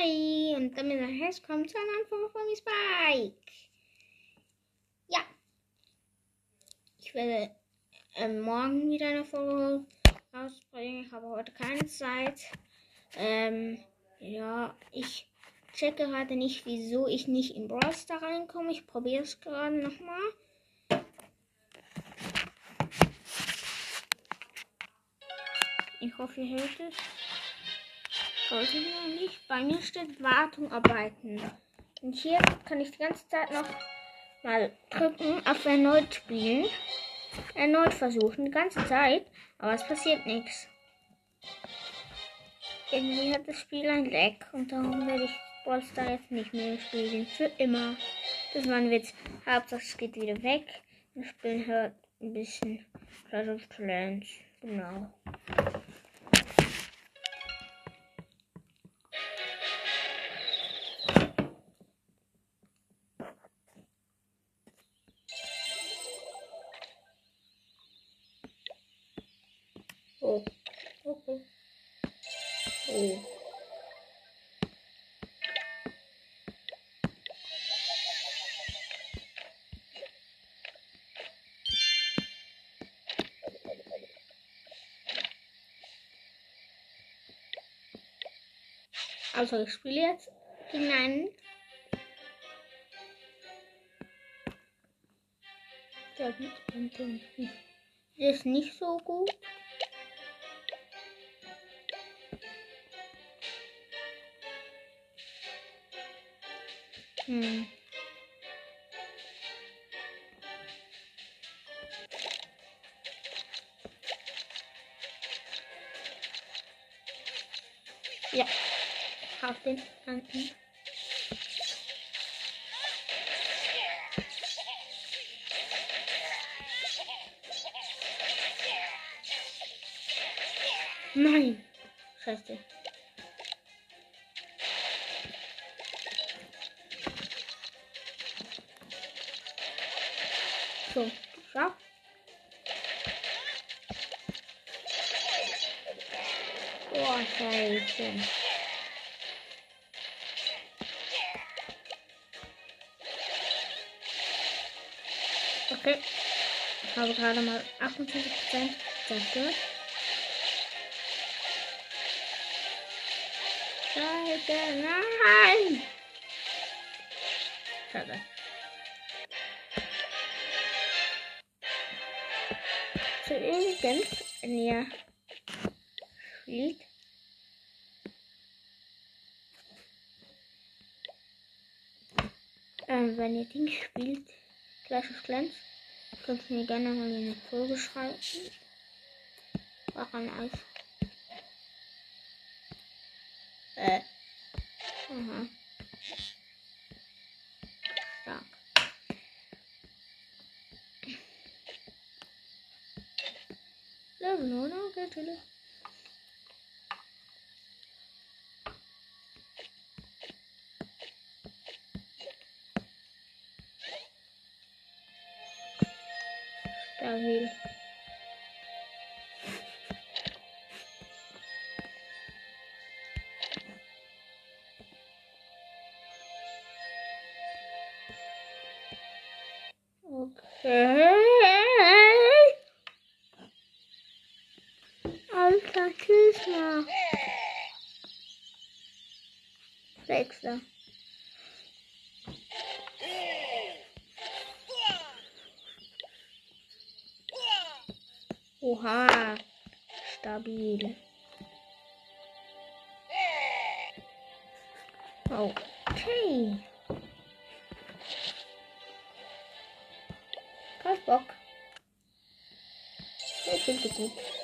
Hi und damit ein herzlich willkommen zu einer Folge von Spike. Ja, ich werde ähm, morgen wieder eine Folge rausbringen. Ich habe heute keine Zeit. Ähm, ja, ich checke gerade nicht, wieso ich nicht in Brawl Star reinkomme. Ich probiere es gerade nochmal. Ich hoffe, ihr hört es. Sollte ihr nicht. Bei mir steht Wartung arbeiten. Und hier kann ich die ganze Zeit noch mal drücken auf erneut spielen. Erneut versuchen, die ganze Zeit. Aber es passiert nichts. Irgendwie hat das Spiel ein Leck und darum werde ich Brawl Star jetzt nicht mehr spielen. Für immer. Das war ein Witz. Hauptsache es geht wieder weg. Wir spielen halt ein bisschen Clash of Clans. Genau. Oh, okay. Oh. Also ich spiele jetzt gegen einen. Der ist nicht so gut. Hm. Ja, auf den Anten. Nein, scheiße. So, geschafft. Boah, scheiße. Okay. Ich habe gerade mal 28% zerstört. Scheiße, nein! Schade. Übrigens, wenn ihr spielt, ähm, wenn ihr Ding spielt, Clash of Clans, könnt ihr mir gerne mal eine Folge schreiben. War ein Eis. Äh. Aha. Stark. Level, natürlich. Stabil. Okay. Sechster. Oha. Stabil. Okay. Kein Bock. Ich finde so gut.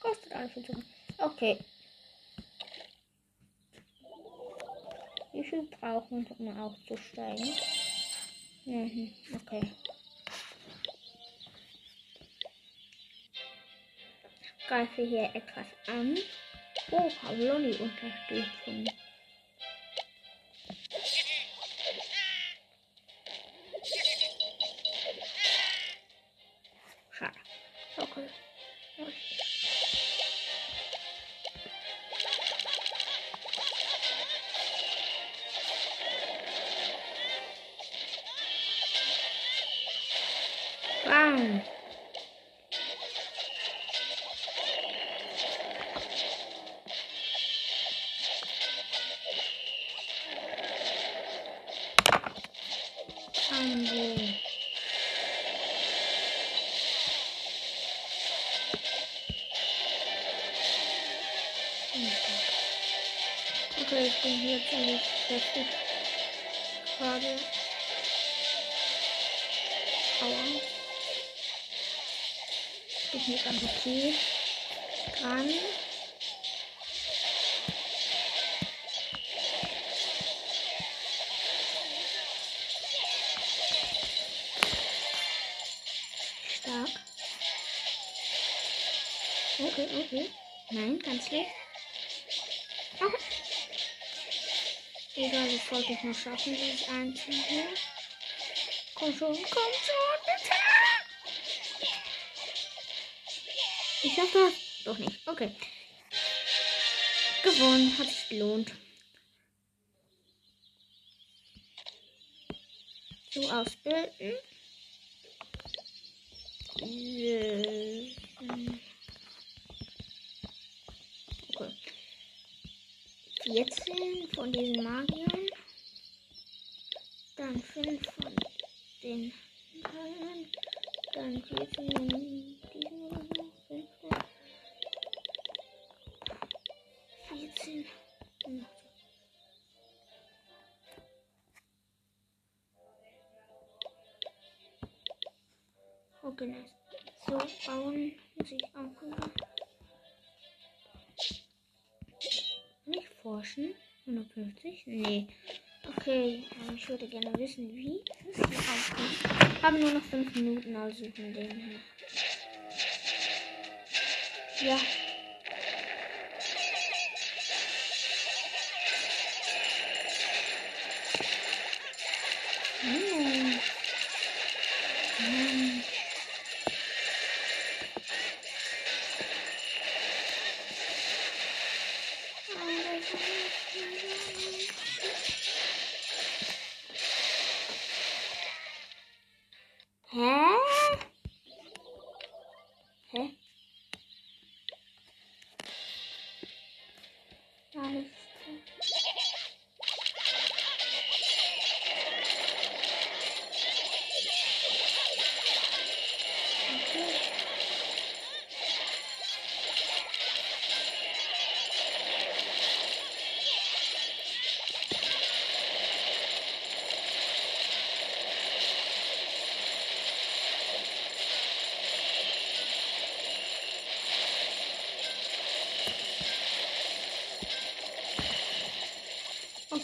Kostet zu gut. Okay. Wie viel brauchen wir, um aufzusteigen? Mhm, okay. Greife hier etwas an. Oh, Lolli-Unterstützung. Schade. Okay. down. Okay, ich bin hier ziemlich heftig. Gerade. Aua. Ich bin ganz okay. Dran. Stark. Okay, okay. Nein, ganz schlecht. Oh. Egal, das wollte ich noch schaffen, dieses Einzelne hier. Komm schon, komm schon, bitte! Ich schaff. Doch nicht. Okay. Gewonnen. Hat sich gelohnt. So ausbilden. Okay. 14 von diesen Magiern. Dann 5 von den Teilen. Dann 14 diesen oder so. 15. 14. Hm. Okay, nice. So, bauen muss ich auch wieder. Nicht forschen? 150? Nee. Okay, ich würde gerne wissen, wie es hier aussieht. Haben nur noch 5 Minuten, also von dem her. Ja. Hm. Hm. Okay.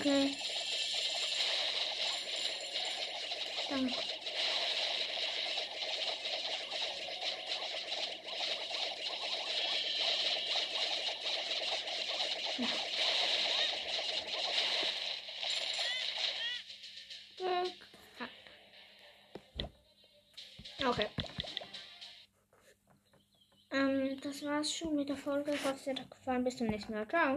Danke. Ha. Okay. Ähm, das war's schon mit der Folge. Ich hoffe, es hat euch gefallen. Bis zum nächsten Mal. Ciao.